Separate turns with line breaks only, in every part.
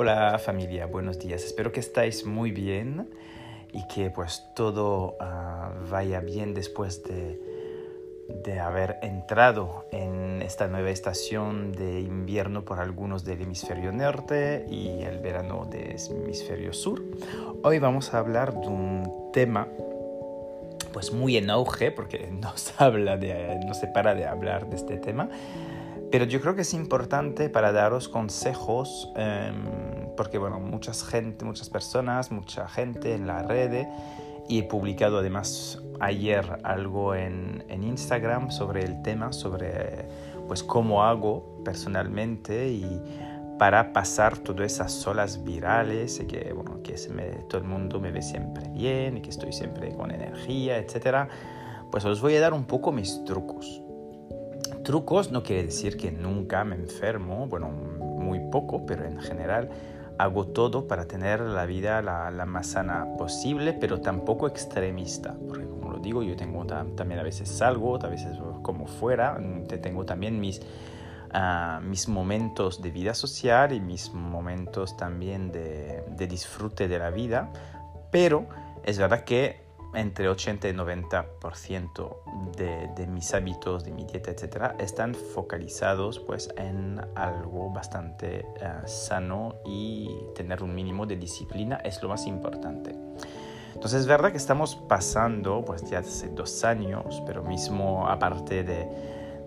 Hola familia, buenos días. Espero que estáis muy bien y que pues todo ah, vaya bien después de, de haber entrado en esta nueva estación de invierno por algunos del hemisferio norte y el verano del hemisferio sur. Hoy vamos a hablar de un tema pues muy en auge porque no se para de hablar de este tema pero yo creo que es importante para daros consejos, em, porque bueno, muchas gente, muchas personas, mucha gente en la red, y he publicado además ayer algo en, en Instagram sobre el tema, sobre pues cómo hago personalmente y para pasar todas esas olas virales y que, bueno, que se me, todo el mundo me ve siempre bien y que estoy siempre con energía, etc. Pues os voy a dar un poco mis trucos trucos no quiere decir que nunca me enfermo, bueno, muy poco, pero en general hago todo para tener la vida la, más sana posible, pero tampoco extremista, porque como lo digo, yo tengo también a veces salgo, a veces como fuera, tengo también mis, ah, mis momentos de vida social y mis momentos también de, de disfrute de la vida, pero es verdad que entre 80 y 90% de, de, mis hábitos, de mi dieta, etcétera, están focalizados pues en algo bastante eh, sano y tener un mínimo de disciplina es lo más importante. Entonces es verdad que estamos pasando pues ya hace dos años, pero mismo aparte de,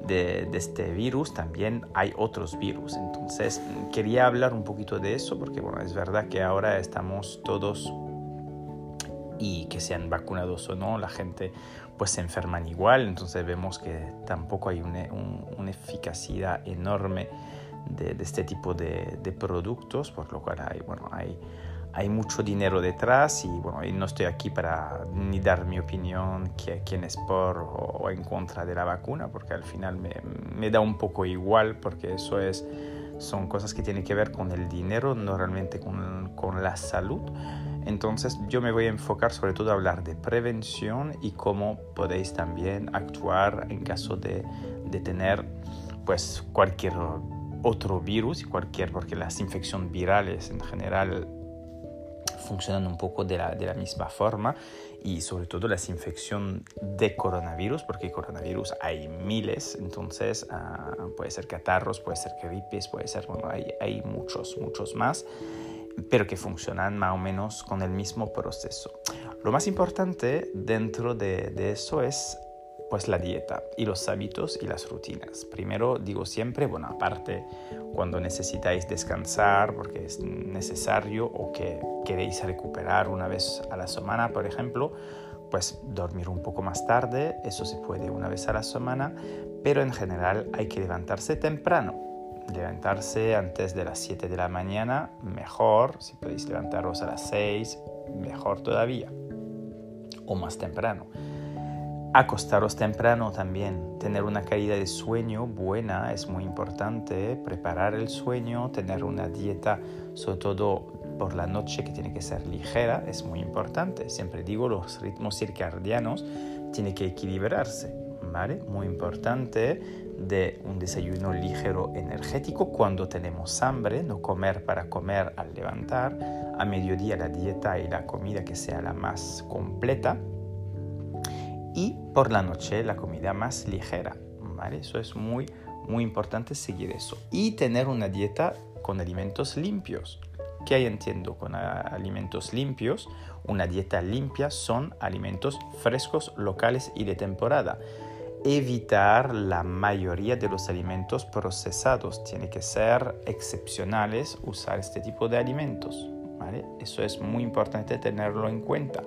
de, de, este virus también hay otros virus. Entonces quería hablar un poquito de eso porque bueno, es verdad que ahora estamos todos y que sean vacunados o no, la gente pues se enferman igual, entonces vemos que tampoco hay una, eficacia enorme de, este tipo de, productos, por lo cual hay, bueno, hay, hay mucho dinero detrás y bueno, no estoy aquí para ni dar mi opinión que quién es por o, en contra de la vacuna, porque al final me, me da un poco igual, porque eso es, son cosas que tienen que ver con el dinero, no realmente con, con la salud. Entonces yo me voy a enfocar sobre todo a hablar de prevención y cómo podéis también actuar en caso de, tener pues cualquier otro virus y cualquier, porque las infecciones virales en general funcionan un poco de la, de misma forma y sobre todo las infecciones de coronavirus, porque coronavirus hay miles, entonces ah, puede ser catarros, puede ser gripes, puede ser, bueno, hay muchos, muchos más pero que funcionan más o menos con el mismo proceso. Lo más importante dentro de, eso es pues la dieta y los hábitos y las rutinas. Primero digo siempre, bueno, aparte cuando necesitáis descansar porque es necesario o que queréis recuperar una vez a la semana, por ejemplo, pues dormir un poco más tarde, eso se puede una vez a la semana, pero en general hay que levantarse temprano levantarse antes de las 7 de la mañana, mejor. Si podéis levantaros a las 6, mejor todavía. O más temprano. Acostaros temprano también. Tener una calidad de sueño buena es muy importante. Preparar el sueño, tener una dieta, sobre todo por la noche, que tiene que ser ligera, es muy importante. Siempre digo, los ritmos circadianos tienen que equilibrarse. ¿Vale? Muy importante de un desayuno ligero energético cuando tenemos hambre, no comer para comer al levantar, a mediodía la dieta y la comida que sea la más completa y por la noche la comida más ligera. ¿vale? Eso es muy, muy importante seguir eso. Y tener una dieta con alimentos limpios. ¿Qué hay entiendo con alimentos limpios? Una dieta limpia son alimentos frescos, locales y de temporada evitar la mayoría de los alimentos procesados. Tiene que ser excepcionales usar este tipo de alimentos. Eso es muy importante tenerlo en cuenta.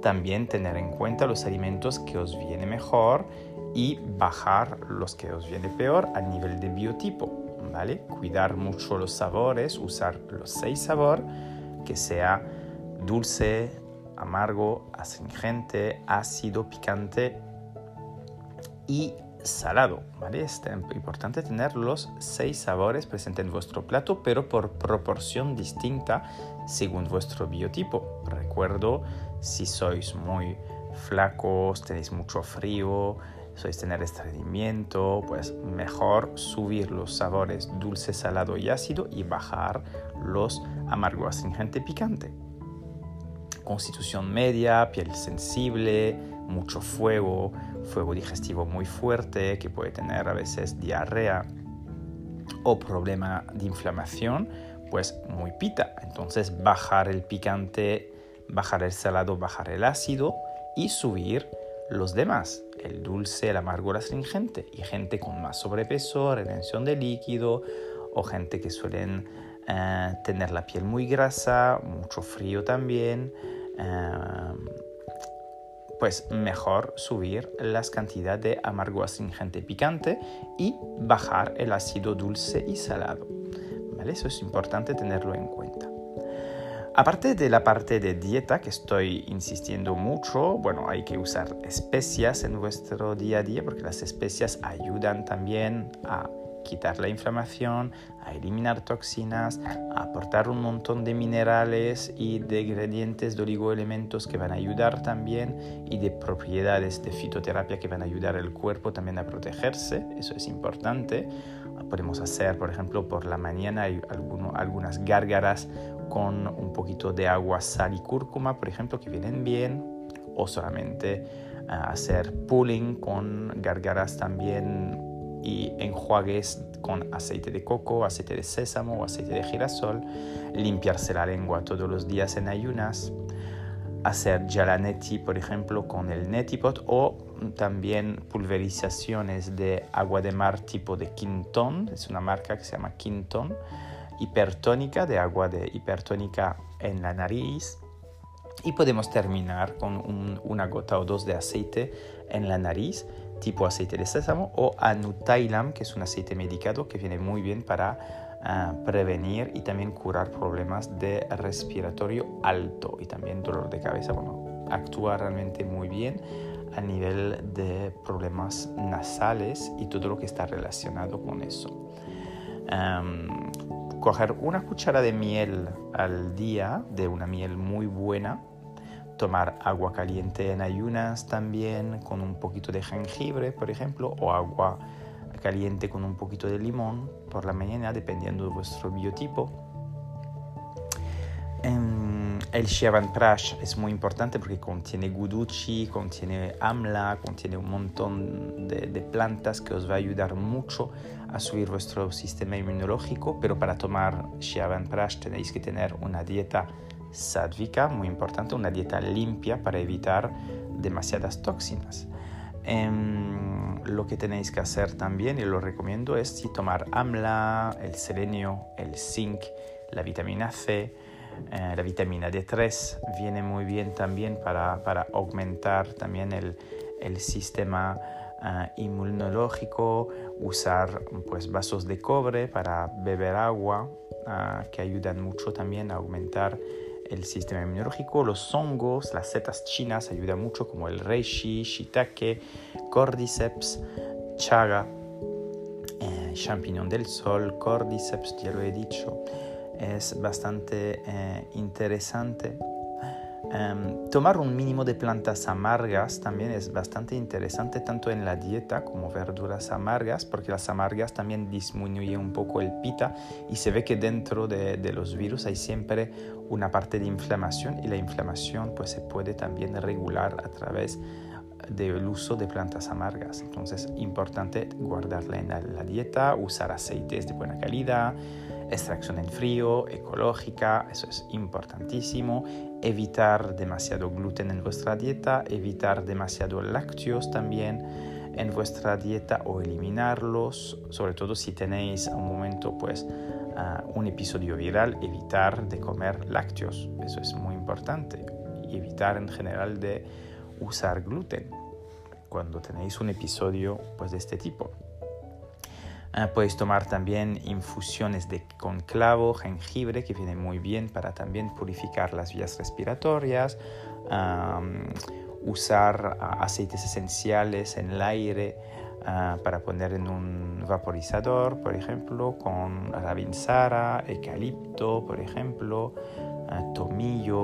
También tener en cuenta los alimentos que os viene mejor y bajar los que os viene peor a nivel de biotipo. ¿vale? Cuidar mucho los sabores, usar los seis sabores, que sea dulce, amargo, astringente, ácido, picante y salado. Es importante tener los seis sabores presentes en vuestro plato, pero por proporción distinta según vuestro biotipo. Recuerdo, si sois muy flacos, tenéis mucho frío, sois tener estreñimiento, pues mejor subir los sabores dulce, salado y ácido y bajar los amargo, astringente, picante. Constitución media, piel sensible, mucho fuego, fuego digestivo muy fuerte que puede tener a veces diarrea o problema de inflamación, pues muy pita. Entonces bajar el picante, bajar el salado, bajar el ácido y subir los demás, el dulce, el amargo, el astringente. Y gente con más sobrepeso, retención de líquido o gente que suelen eh, tener la piel muy grasa, mucho frío también. Eh, pues mejor subir las cantidades de amargo astringente picante y bajar el ácido dulce y salado. ¿Vale? Eso es importante tenerlo en cuenta. Aparte de la parte de dieta que estoy insistiendo mucho, bueno, hay que usar especias en vuestro día a día porque las especias ayudan también a quitar la inflamación, a eliminar toxinas, a aportar un montón de minerales y de ingredientes de oligoelementos que van a ayudar también y de propiedades de fitoterapia que van a ayudar al cuerpo también a protegerse, eso es importante. Podemos hacer, por ejemplo, por la mañana hay algunas gárgaras con un poquito de agua, sal y cúrcuma, por ejemplo, que vienen bien, o solamente ah, hacer pulling con gárgaras también y enjuagues con aceite de coco, aceite de sésamo o aceite de girasol, limpiarse la lengua todos los días en ayunas, hacer neti, por ejemplo, con el netipot o también pulverizaciones de agua de mar tipo de Quinton, es una marca que se llama Quinton, hipertónica, de agua de hipertónica en la nariz. Y podemos terminar con una gota o dos de aceite en la nariz tipo aceite de sésamo o Anutailam, que es un aceite medicado que viene muy bien para ah, prevenir y también curar problemas de respiratorio alto y también dolor de cabeza. Bueno, actúa realmente muy bien a nivel de problemas nasales y todo lo que está relacionado con eso. coger una cuchara de miel al día, de una miel muy buena, tomar agua caliente en ayunas también con un poquito de jengibre, por ejemplo, o agua caliente con un poquito de limón por la mañana, dependiendo de vuestro biotipo. Em, el Shiavan Prash es muy importante porque contiene guduchi, contiene amla, contiene un montón de, de, plantas que os va a ayudar mucho a subir vuestro sistema inmunológico, pero para tomar Shiavan Prash tenéis que tener una dieta sádvica, muy importante, una dieta limpia para evitar demasiadas toxinas. Em, lo que tenéis que hacer también, y lo recomiendo, es tomar AMLA, el selenio, el zinc, la vitamina C, eh, la vitamina D3 viene muy bien también para, para aumentar también el, el sistema eh, inmunológico, usar pues, vasos de cobre para beber agua, eh, que ayudan mucho también a aumentar el sistema inmunológico, los hongos, las setas chinas ayudan mucho como el reishi, shiitake, cordyceps, chaga, eh, champiñón del sol, cordyceps, ya lo he dicho. Es bastante eh, interesante Em, tomar un mínimo de plantas amargas también es bastante interesante, tanto en la dieta como verduras amargas, porque las amargas también disminuyen un poco el pita y se ve que dentro de, los virus hay siempre una parte de inflamación y la inflamación pues se puede también regular a través del uso de plantas amargas. Entonces, importante guardarla en la dieta, usar aceites de buena calidad, extracción en frío, ecológica, eso es importantísimo. Evitar demasiado gluten en vuestra dieta, evitar demasiado lácteos también en vuestra dieta o eliminarlos, sobre todo si tenéis a un momento pues un episodio viral, evitar de comer lácteos, eso es muy importante. Y evitar en general de usar gluten cuando tenéis un episodio pues de este tipo. Ah, puedes tomar también infusiones de con clavo, jengibre, que viene muy bien para también purificar las vías respiratorias. usar ah, aceites esenciales en el aire ah, para poner en un vaporizador, por ejemplo, con rabinsara, eucalipto, por ejemplo, tomillo,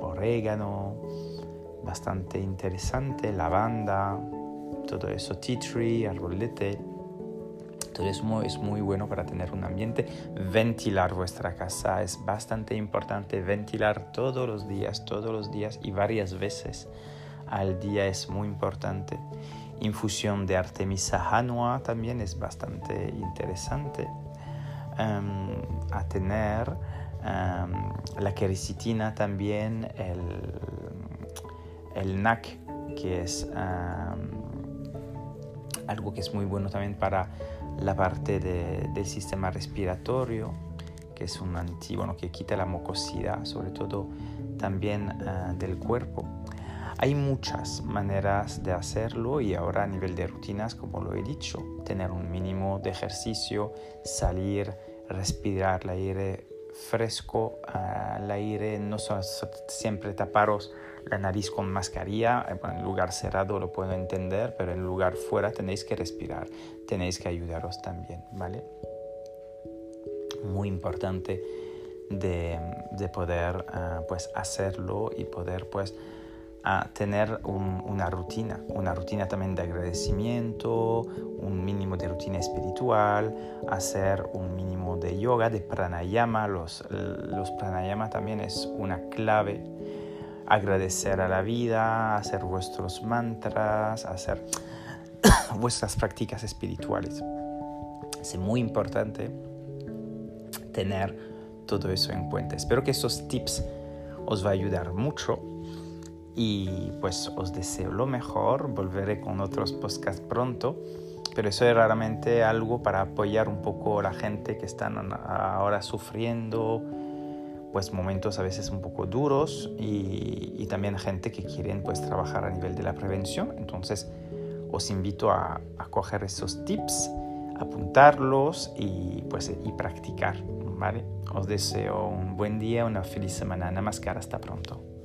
orégano, bastante interesante, lavanda, todo eso, tea tree, árbol eso es muy bueno para tener un ambiente. Ventilar vuestra casa es bastante importante. Ventilar todos los días, todos los días y varias veces al día es muy importante. Infusión de Artemisa annua también es bastante interesante. Em, a tener em, la quericitina también, el, el NAC, que es em, algo que es muy bueno también para la parte del sistema respiratorio, que es un antígono que quita la mucosidad, sobre todo también eh, del cuerpo. Hay muchas maneras de hacerlo y ahora a nivel de rutinas, como lo he dicho, tener un mínimo de ejercicio, salir, respirar el aire fresco, el aire, no siempre taparos la nariz con mascarilla, eh, en lugar cerrado lo puedo entender, pero en lugar fuera tenéis que respirar, tenéis que ayudaros también, ¿vale? Muy importante de, poder ah, pues hacerlo y poder pues a tener una rutina, una rutina también de agradecimiento, un mínimo de rutina espiritual, hacer un mínimo de yoga, de pranayama. Los, los pranayama también es una clave. Agradecer a la vida, hacer vuestros mantras, hacer vuestras prácticas espirituales. Es muy importante tener todo eso en cuenta. Espero que esos tips os va a ayudar mucho y pues os deseo lo mejor, volveré con otros podcasts pronto, pero eso es raramente algo para apoyar un poco a la gente que están ahora sufriendo pues momentos a veces un poco duros y, también gente que quieren pues trabajar a nivel de la prevención. Entonces os invito a, a coger esos tips, apuntarlos y pues y practicar. ¿vale? Os deseo un buen día, una feliz semana. Namaskar, hasta pronto.